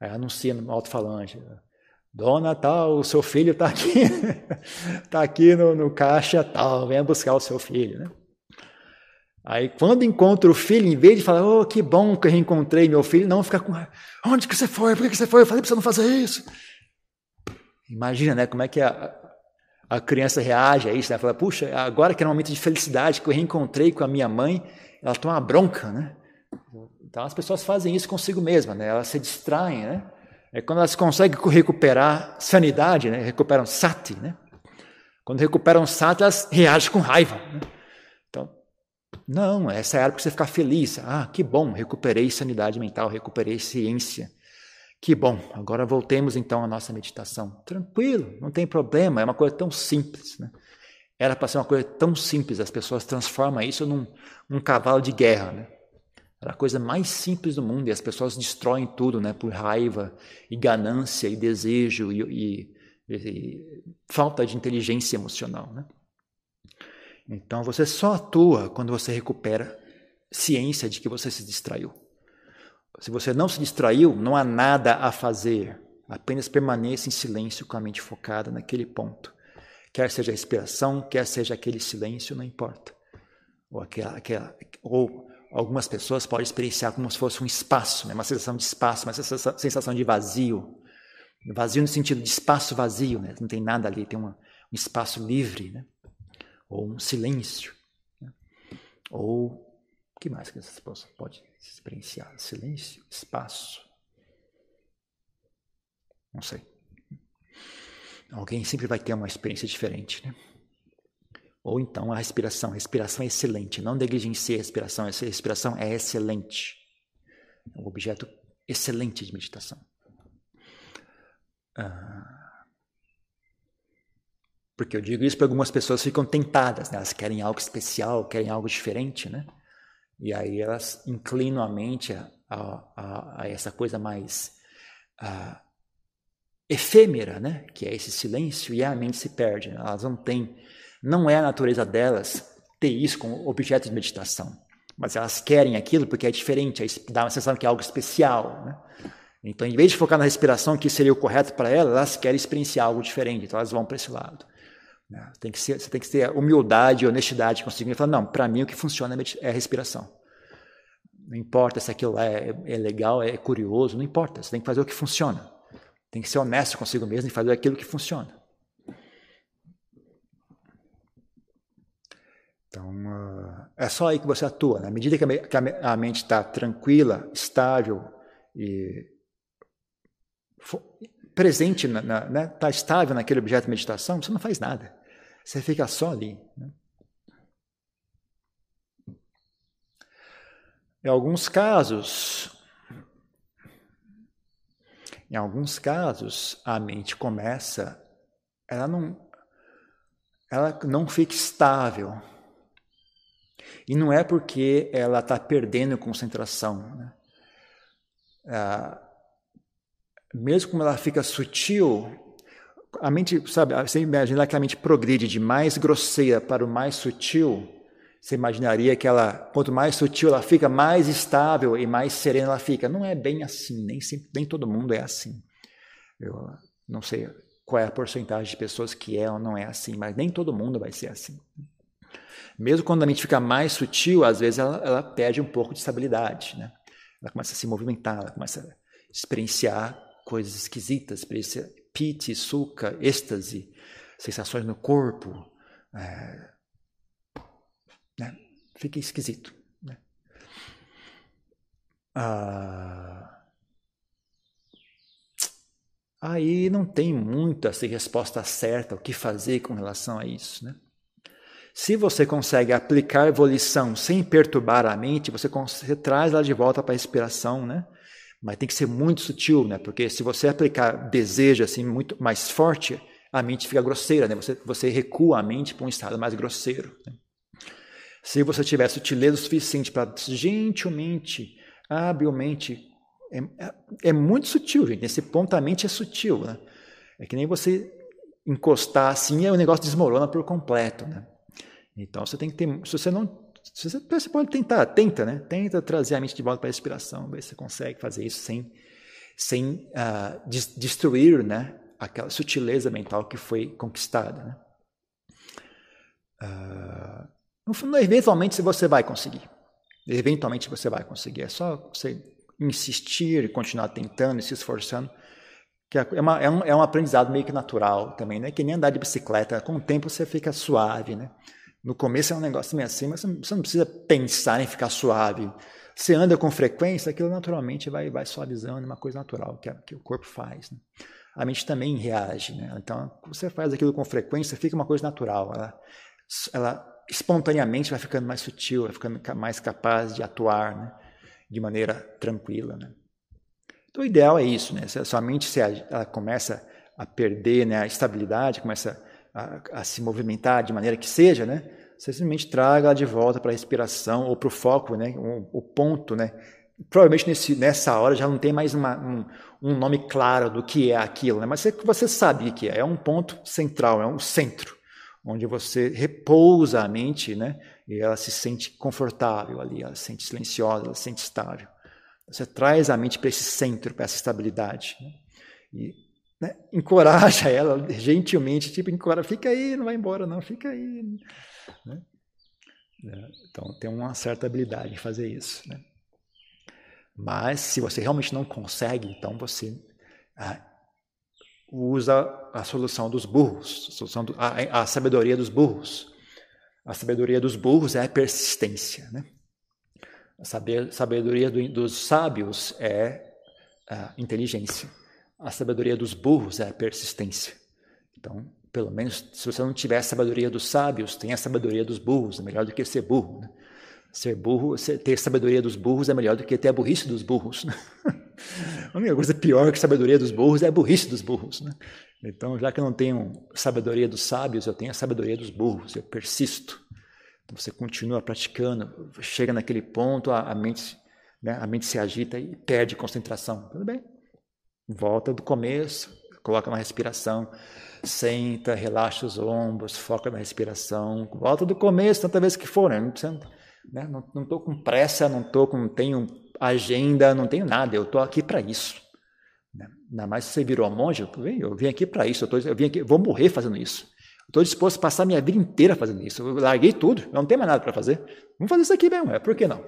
Aí anuncia no alto-falante, Dona tal, o seu filho está aqui, está aqui no, no, caixa tal, venha buscar o seu filho, né? Aí quando encontra o filho, em vez de falar, oh, que bom que eu reencontrei meu filho, não fica com, onde que você foi? Por que você foi? Eu falei para você não fazer isso. Imagina, né, como é que a, a criança reage a isso, né? Fala, puxa, agora que é um momento de felicidade, que eu reencontrei com a minha mãe, ela toma uma bronca, né? Então as pessoas fazem isso consigo mesma, né? Elas se distraem, né? É quando elas conseguem recuperar sanidade, né? recuperam sati, né? Quando recuperam sati, elas reagem com raiva. Né? Então, não, essa é a hora para você ficar feliz. Ah, que bom, recuperei sanidade mental, recuperei ciência. Que bom, agora voltemos então à nossa meditação. Tranquilo, não tem problema, é uma coisa tão simples. Né? Era para ser uma coisa tão simples, as pessoas transformam isso num, cavalo de guerra. Né? Era a coisa mais simples do mundo e as pessoas destroem tudo, né? Por raiva e ganância e desejo e, e, e falta de inteligência emocional, né? Então você só atua quando você recupera ciência de que você se distraiu. Se você não se distraiu, não há nada a fazer. Apenas permaneça em silêncio com a mente focada naquele ponto. Quer seja a respiração, quer seja aquele silêncio, não importa. Ou aquela, aquela ou algumas pessoas podem experienciar como se fosse um espaço, né? uma sensação de espaço, uma sensação de vazio. Vazio no sentido de espaço vazio, né? não tem nada ali, tem uma, um espaço livre, né? ou um silêncio. Né? Ou o que mais que essas pessoas podem experienciar? Silêncio, espaço. Não sei. Alguém sempre vai ter uma experiência diferente, né? Ou então a respiração. Respiração é excelente. Não negligencie a respiração. Essa respiração é excelente. É um objeto excelente de meditação. Ah, porque eu digo isso para algumas pessoas ficam tentadas, né? elas querem algo especial, querem algo diferente, né? E aí elas inclinam a mente a, a, a essa coisa mais a, efêmera, né? Que é esse silêncio e a mente se perde. Né? Elas não têm não é a natureza delas ter isso como objeto de meditação, mas elas querem aquilo porque é diferente, dá uma sensação que é algo especial. Né? Então, em vez de focar na respiração, que seria o correto para elas, elas querem experienciar algo diferente, então elas vão para esse lado. Né? Tem que ser, você tem que ter humildade e honestidade e falar: não, para mim o que funciona é, é a respiração. Não importa se aquilo é, é legal, é curioso, não importa, você tem que fazer o que funciona. Tem que ser honesto consigo mesmo e fazer aquilo que funciona. Então, uh, é só aí que você atua. Né? À medida que a, que a mente está tranquila, estável e presente, está né? Tá estável naquele objeto de meditação, você não faz nada. Você fica só ali. Né? Em alguns casos, em alguns casos, a mente começa, ela não, ela não fica estável e não é porque ela está perdendo concentração. Né? Ah, mesmo como ela fica sutil, a mente, sabe, você imagina que a mente progride de mais grosseira para o mais sutil, você imaginaria que ela, quanto mais sutil ela fica, mais estável e mais serena ela fica. Não é bem assim, nem, sempre, nem todo mundo é assim. Eu não sei qual é a porcentagem de pessoas que é ou não é assim, mas nem todo mundo vai ser assim. Mesmo quando a mente fica mais sutil, às vezes ela, ela perde um pouco de estabilidade. Né? Ela começa a se movimentar, ela começa a experienciar coisas esquisitas, experienciar piti, suca, êxtase, sensações no corpo. É, né? Fica esquisito. Né? Ah, aí não tem muita assim, resposta certa, o que fazer com relação a isso. Né? Se você consegue aplicar a volição sem perturbar a mente, você, você traz ela de volta para a respiração, né? Mas tem que ser muito sutil, né? Porque se você aplicar desejo assim muito mais forte, a mente fica grosseira, né? Você, você recua a mente para um estado mais grosseiro. Né? Se você tiver sutileza suficiente para gentilmente, habilmente, é, é, é, muito sutil, gente. Nesse ponto a mente é sutil, né? É que nem você encostar assim e o negócio desmorona por completo, né? Então você tem que ter, se você não, se você, você pode tentar, tenta, né? Tenta trazer a mente de volta para a respiração, ver se você consegue fazer isso sem, sem uh, destruir, né? Aquela sutileza mental que foi conquistada, né? Uh, eventualmente você vai conseguir. Eventualmente você vai conseguir. É só você insistir e continuar tentando e se esforçando. Que é, é, uma, é, um, é um aprendizado meio que natural também, né? Que nem andar de bicicleta. Com o tempo você fica suave, né? No começo é um negócio meio assim, mas você não precisa pensar em ficar suave. Você anda com frequência, aquilo naturalmente vai, vai suavizando, é uma coisa natural que, a, que o corpo faz. Né? A mente também reage. Né? Então, você faz aquilo com frequência, fica uma coisa natural. Ela, ela espontaneamente vai ficando mais sutil, vai ficando mais capaz de atuar né? de maneira tranquila. Né? Então, o ideal é isso. Né? Se a sua mente se, ela começa a perder né, a estabilidade, começa a, a, se movimentar de maneira que seja, né? Você simplesmente traga ela de volta para a respiração ou para o foco, né? O, o, ponto, né? Provavelmente nesse, nessa hora já não tem mais uma, um, um, nome claro do que é aquilo, né? Mas você, você sabe o que é. É um ponto central, é um centro, onde você repousa a mente, né? E ela se sente confortável ali, ela se sente silenciosa, ela se sente estável. Você traz a mente para esse centro, para essa estabilidade. Né? E né? encoraja ela gentilmente, tipo, encoraja, fica aí, não vai embora não, fica aí. Né? É, então tem uma certa habilidade em fazer isso. Né? Mas se você realmente não consegue, então você ah, usa a solução dos burros, a, solução do, a, a, sabedoria dos burros. A sabedoria dos burros é a persistência. Né? A sabedoria do, dos sábios é a inteligência. A sabedoria dos burros é a persistência. Então, pelo menos, se você não tiver a sabedoria dos sábios, tem a sabedoria dos burros, é melhor do que ser burro. Né? Ser burro, ter sabedoria dos burros é melhor do que ter a burrice dos burros. Né? a única coisa pior que a sabedoria dos burros é a burrice dos burros. Né? Então, já que eu não tenho sabedoria dos sábios, eu tenho a sabedoria dos burros, eu persisto. Então, você continua praticando, chega naquele ponto, a, a mente, né, a mente se agita e perde concentração. Tudo bem, Volta do começo, coloca uma respiração, senta, relaxa os ombros, foca na respiração. Volta do começo, tanta vez que for. Né? Não estou né? com pressa, não tô com, tenho agenda, não tenho nada. Eu estou aqui para isso. Né? Ainda mais se você virou monge, eu vim aqui para isso. Eu, tô, eu vim aqui, vou morrer fazendo isso. Estou disposto a passar minha vida inteira fazendo isso. Eu larguei tudo, eu não tenho mais nada para fazer. Vamos fazer isso aqui mesmo, é, por que não?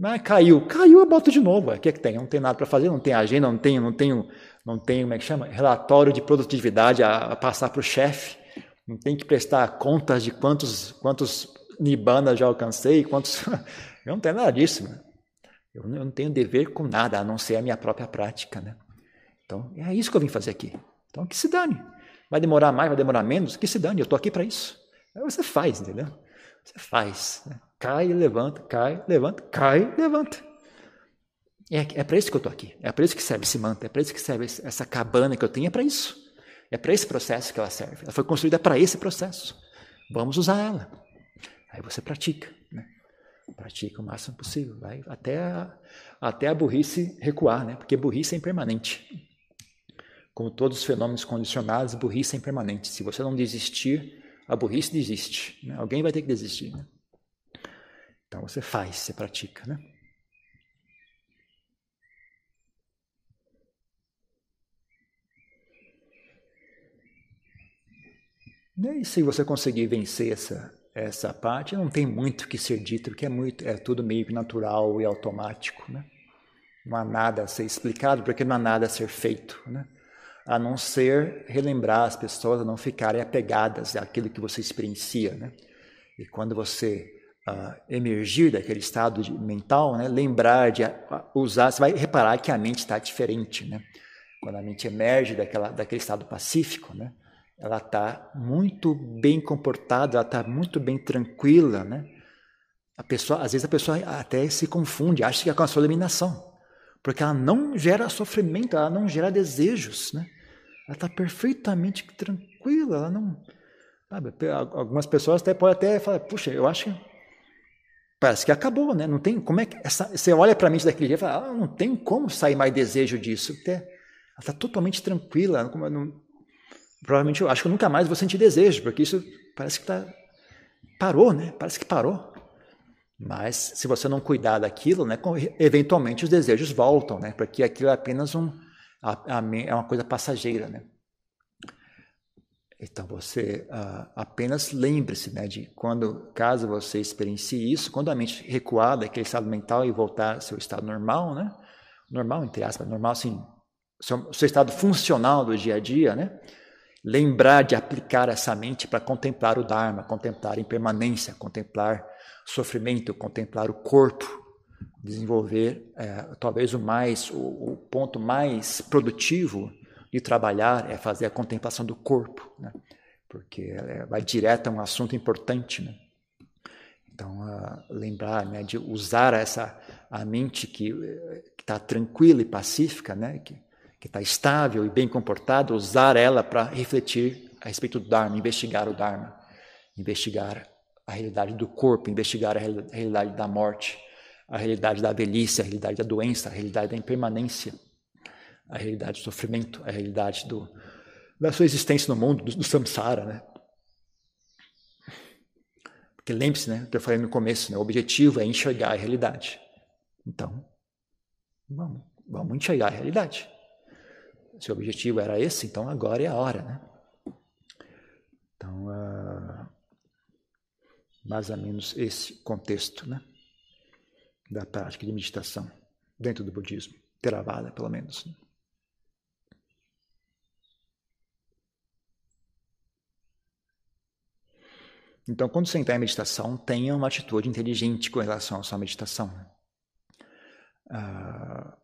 Mas caiu, caiu, eu boto de novo. O que é que tem? Não tem nada para fazer, não tem agenda, não tenho, não tenho, não tenho, como é que chama? Relatório de produtividade a, a passar para o chefe. Não tem que prestar contas de quantos, quantos nibanas já alcancei, quantos. eu não tenho nada disso. Né? Eu não tenho dever com nada, a não ser a minha própria prática. Né? Então, é isso que eu vim fazer aqui. Então, que se dane. Vai demorar mais, vai demorar menos, que se dane, eu estou aqui para isso. Aí você faz, entendeu? Você faz. Né? Cai, levanta, cai, levanta, cai, levanta. É, é para isso que eu estou aqui. É para isso que serve esse manto. É para isso que serve essa cabana que eu tenho. É para isso. É para esse processo que ela serve. Ela foi construída para esse processo. Vamos usar ela. Aí você pratica. Né? Pratica o máximo possível. Vai até a, até a burrice recuar, né? porque burrice é impermanente. Como todos os fenômenos condicionados, burrice é impermanente. Se você não desistir, a burrice desiste. Né? Alguém vai ter que desistir. Né? Então você faz, você pratica, né? E se você conseguir vencer essa, essa parte, não tem muito que ser dito, porque é, muito, é tudo meio natural e automático. Né? Não há nada a ser explicado, porque não há nada a ser feito. Né? A não ser relembrar as pessoas a não ficarem apegadas àquilo que você experiencia. Né? E quando você emergir daquele estado de, mental, né? lembrar de usar, você vai reparar que a mente está diferente. Né? Quando a mente emerge daquela, daquele estado pacífico, né? ela está muito bem comportada, ela está muito bem tranquila, né? A pessoa, às vezes a pessoa até se confunde, acha que alcançou a iluminação, porque ela não gera sofrimento, ela não gera desejos, né? Ela está perfeitamente tranquila, ela não, sabe? Algumas pessoas até podem até falar, puxa, eu acho que parece que acabou, né? Não tem como é que essa, você olha para mim daquele dia e fala, ah, não tem como sair mais desejo disso, até ela está totalmente tranquila, não, provavelmente eu acho que eu nunca mais vou sentir desejo, porque isso parece que tá, parou, né? Parece que parou. Mas se você não cuidar daquilo, né, eventualmente os desejos voltam, né? Porque aquilo é apenas um, a, a, é uma coisa passageira, né? Então você uh, apenas lembre-se, né, de quando, caso você experiencie isso, quando a mente recuar daquele estado mental e voltar ao seu estado normal, né? Normal entre aspas, normal assim, seu, seu estado funcional do dia a dia, né? lembrar de aplicar essa mente para contemplar o Dharma, contemplar a impermanência, contemplar sofrimento, contemplar o corpo, desenvolver é, talvez o mais o, o, ponto mais produtivo de trabalhar é fazer a contemplação do corpo, né? porque é, vai direto a um assunto importante, né? Então, uh, lembrar né, de usar essa a mente que está tranquila e pacífica, né, que está estável e bem comportada, usar ela para refletir a respeito do Dharma, investigar o Dharma, investigar a realidade do corpo, investigar a realidade da morte, a realidade da velhice, a realidade da doença, a realidade da impermanência, a realidade do sofrimento, a realidade do, da sua existência no mundo, do, do samsara, né? Porque lembre-se, né, que eu falei no começo, né, o objetivo é enxergar a realidade. Então, vamos, vamos enxergar a realidade. Se o objetivo era esse, então agora é a hora, né? Então, uh, mais ou menos esse contexto, né? Da prática de meditação dentro do budismo, Theravada, pelo menos. Né? Então, quando você entrar em meditação, tenha uma atitude inteligente com relação à sua meditação. Uh,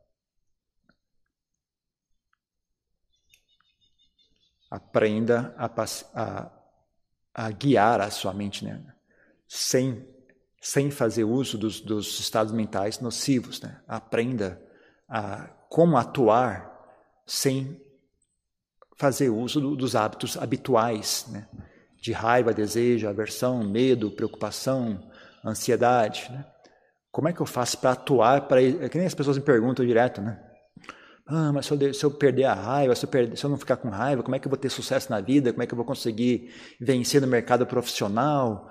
aprenda a, a, a, guiar a sua mente, né? sem, sem fazer uso dos, dos estados mentais nocivos. Né? Aprenda a como atuar sem fazer uso do, dos hábitos habituais, né? De raiva, desejo, aversão, medo, preocupação, ansiedade. Né? Como é que eu faço para atuar? Para é que nem as pessoas me perguntam direto, né? Ah, mas se eu, se eu perder a raiva, se eu, perder, se eu não ficar com raiva, como é que eu vou ter sucesso na vida? Como é que eu vou conseguir vencer no mercado profissional?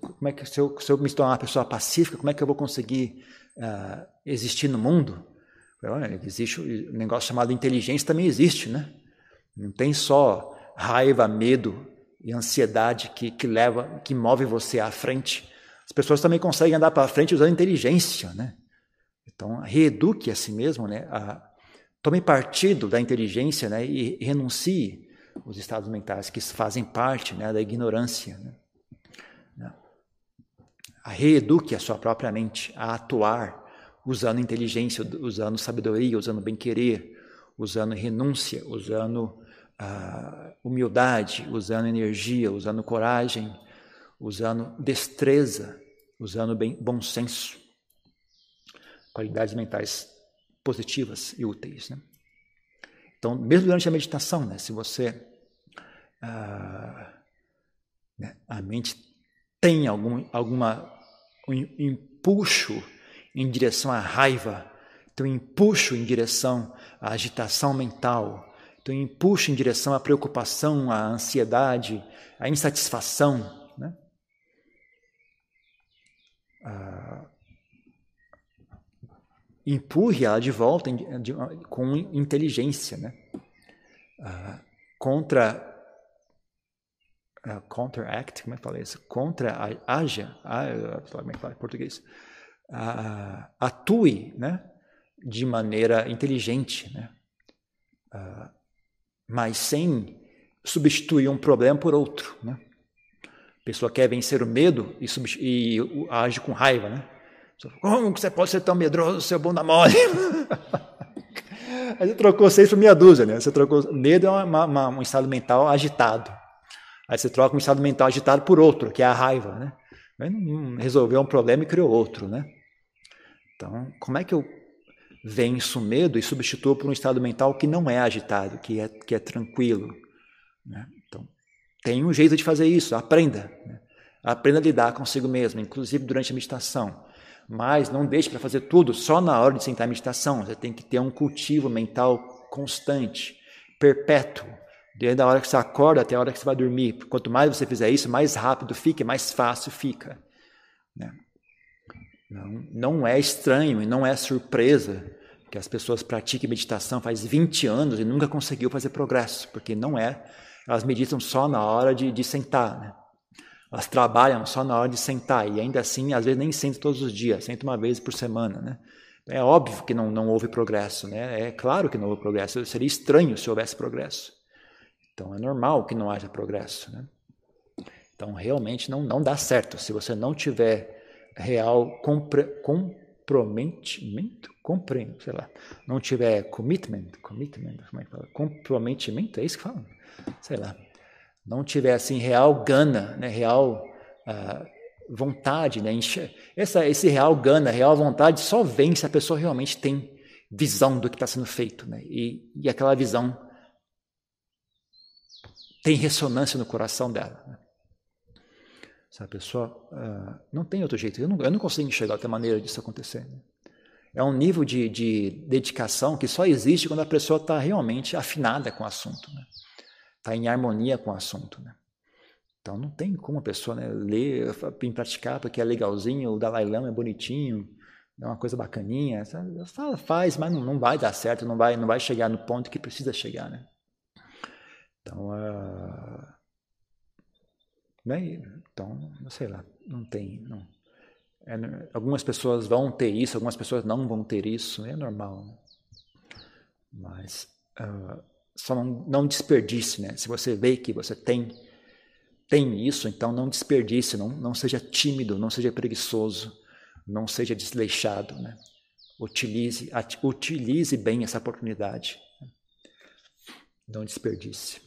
Como é que se eu, se eu me tornar uma pessoa pacífica, como é que eu vou conseguir uh, existir no mundo? Olha, existe um negócio chamado inteligência também existe, né? Não tem só raiva, medo e ansiedade que, que leva, que move você à frente. As pessoas também conseguem andar para frente usando inteligência, né? Então, reeduque a si mesmo, né? A, Tome partido da inteligência né, e renuncie os estados mentais que fazem parte né, da ignorância. Né? né? A reeduque a sua própria mente a atuar usando inteligência, usando sabedoria, usando bem-querer, usando renúncia, usando humildade, usando energia, usando coragem, usando destreza, usando bem, bom senso. Qualidades mentais positivas e úteis. Né? Então, mesmo durante a meditação, né, se você ah, né, a mente tem algum alguma um empuxo em direção à raiva, tem um empuxo em direção à agitação mental, tem um empuxo em direção à preocupação, à ansiedade, à insatisfação, né? uh, empurre ela de volta com inteligência, né? Uh, contra uh, counteract, como é que fala isso? Contra, haja, como é que fala em português? Uh, atue, né? De maneira inteligente, né? Uh, mas sem substituir um problema por outro, né? A pessoa quer vencer o medo e, e age com raiva, né? Como você pode ser tão medroso, seu bunda mole? Aí você trocou seis por meia dúzia, né? Você trocou. Medo é uma, uma, um estado mental agitado. Aí você troca um estado mental agitado por outro, que é a raiva, né? Resolveu um problema e criou outro, né? Então, como é que eu venço o medo e substituo por um estado mental que não é agitado, que é, que é tranquilo? Né? Então, tem um jeito de fazer isso, aprenda. Né? Aprenda a lidar consigo mesmo, inclusive durante a meditação. Mas não deixe para fazer tudo só na hora de sentar em meditação. Você tem que ter um cultivo mental constante, perpétuo, desde a hora que você acorda até a hora que você vai dormir. Quanto mais você fizer isso, mais rápido fica, mais fácil fica. Né? Não, não é estranho e não é surpresa que as pessoas pratiquem meditação faz 20 anos e nunca conseguiu fazer progresso, porque não é. Elas meditam só na hora de, de sentar. Né? Elas trabalham só na hora de sentar e ainda assim, às vezes nem sentam todos os dias, sentam uma vez por semana, né? É óbvio que não, não houve progresso, né? É claro que não houve progresso. Seria estranho se houvesse progresso. Então é normal que não haja progresso, né? Então realmente não, não dá certo. Se você não tiver real compre, comprometimento, compreendo, sei lá, não tiver commitment, commitment, como é que fala? Comprometimento, é isso que fala? Sei lá não tiver assim real gana, né, real uh, vontade, né, essa, esse real gana, real vontade só vem se a pessoa realmente tem visão do que está sendo feito, né, e, e aquela visão tem ressonância no coração dela. Né. A pessoa uh, não tem outro jeito, eu não, eu não consigo enxergar outra maneira disso acontecer. Né. É um nível de, de dedicação que só existe quando a pessoa está realmente afinada com o assunto. Né está em harmonia com o assunto. Né? Então não tem como a pessoa né, ler praticar porque é legalzinho, o Dalai Lama é bonitinho, é uma coisa bacaninha. Fala, faz, mas não, não vai dar certo, não vai, não vai chegar no ponto que precisa chegar. Né? Então, uh, né? Então, sei lá, não tem. Não. É, algumas pessoas vão ter isso, algumas pessoas não vão ter isso, é normal. Né? Mas. Uh, só não, não desperdice, né? Se você vê que você tem tem isso, então não desperdice, não, não seja tímido, não seja preguiçoso, não seja desleixado, né? Utilize, utilize bem essa oportunidade. Né? Não desperdice.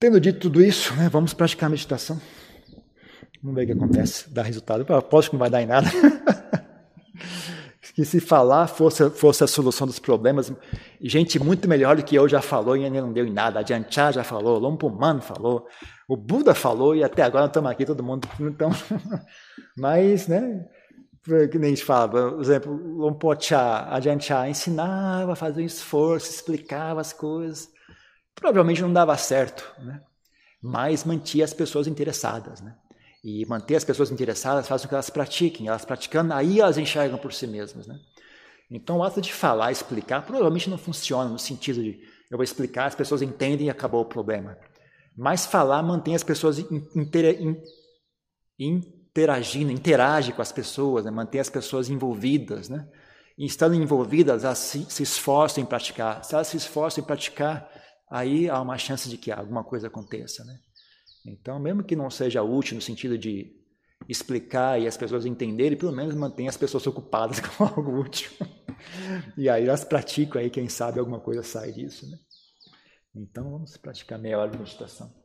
Tendo dito tudo isso, né, vamos praticar a meditação. Vamos ver o que acontece, dá resultado. Eu aposto que não vai dar em nada. que se falar fosse, fosse a solução dos problemas, gente muito melhor do que eu já falou e ainda não deu em nada. A Janchá já falou, Lompuman falou, o Buda falou e até agora estamos aqui todo mundo. Então, mas, né, que nem a gente fala, por exemplo, Lompochá, a Janchá ensinava, fazia um esforço, explicava as coisas. Provavelmente não dava certo, né? mas mantinha as pessoas interessadas. Né? E manter as pessoas interessadas faz com que elas pratiquem. Elas praticando, aí elas enxergam por si mesmas. Né? Então, o ato de falar, explicar, provavelmente não funciona no sentido de eu vou explicar, as pessoas entendem e acabou o problema. Mas falar mantém as pessoas interagindo, interage com as pessoas, né? mantém as pessoas envolvidas. Né? E estando envolvidas, elas se, se esforçam em praticar. Se elas se esforçam em praticar, aí há uma chance de que alguma coisa aconteça. Né? Então, mesmo que não seja útil no sentido de explicar e as pessoas entenderem, pelo menos mantém as pessoas ocupadas com algo útil. e aí elas praticam aí, quem sabe alguma coisa sai disso, né? Então vamos praticar meia hora de meditação.